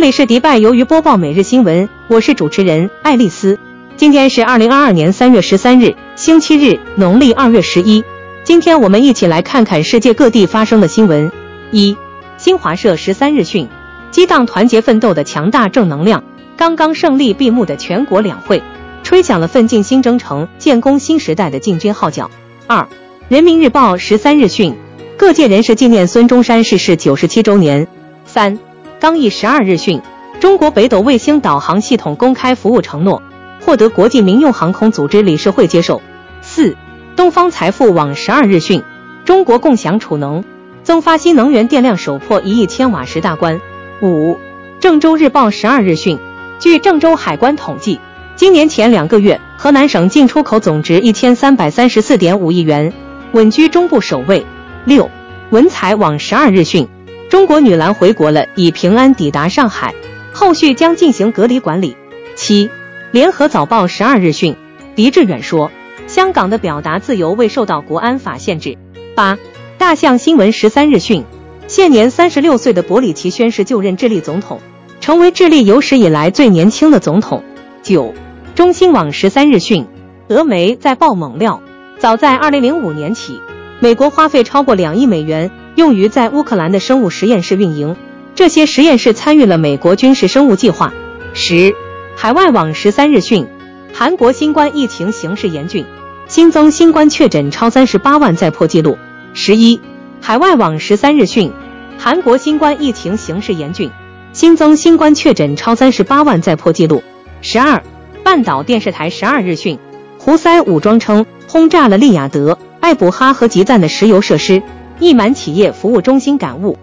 这里是迪拜由于播报每日新闻，我是主持人爱丽丝。今天是二零二二年三月十三日，星期日，农历二月十一。今天我们一起来看看世界各地发生的新闻。一，新华社十三日讯，激荡团结奋斗的强大正能量。刚刚胜利闭幕的全国两会，吹响了奋进新征程、建功新时代的进军号角。二，人民日报十三日讯，各界人士纪念孙中山逝世九十七周年。三。刚毅十二日讯，中国北斗卫星导航系统公开服务承诺获得国际民用航空组织理事会接受。四，东方财富网十二日讯，中国共享储能增发新能源电量首破一亿千瓦时大关。五，郑州日报十二日讯，据郑州海关统计，今年前两个月，河南省进出口总值一千三百三十四点五亿元，稳居中部首位。六，文采网十二日讯。中国女篮回国了，已平安抵达上海，后续将进行隔离管理。七，联合早报十二日讯，狄志远说，香港的表达自由未受到国安法限制。八，大象新闻十三日讯，现年三十六岁的伯里奇宣誓就任智利总统，成为智利有史以来最年轻的总统。九，中新网十三日讯，俄媒在爆猛料，早在二零零五年起，美国花费超过两亿美元。用于在乌克兰的生物实验室运营，这些实验室参与了美国军事生物计划。十，海外网十三日讯，韩国新冠疫情形势严峻，新增新冠确诊超三十八万，再破纪录。十一，海外网十三日讯，韩国新冠疫情形势严峻，新增新冠确诊超三十八万，再破纪录。十二，半岛电视台十二日讯，胡塞武装称轰炸了利雅得、艾卜哈和吉赞的石油设施。溢满企业服务中心感悟：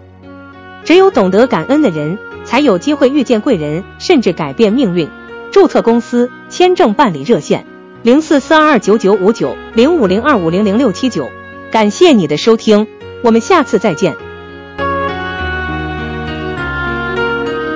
只有懂得感恩的人，才有机会遇见贵人，甚至改变命运。注册公司签证办理热线：零四四二二九九五九零五零二五零零六七九。感谢你的收听，我们下次再见。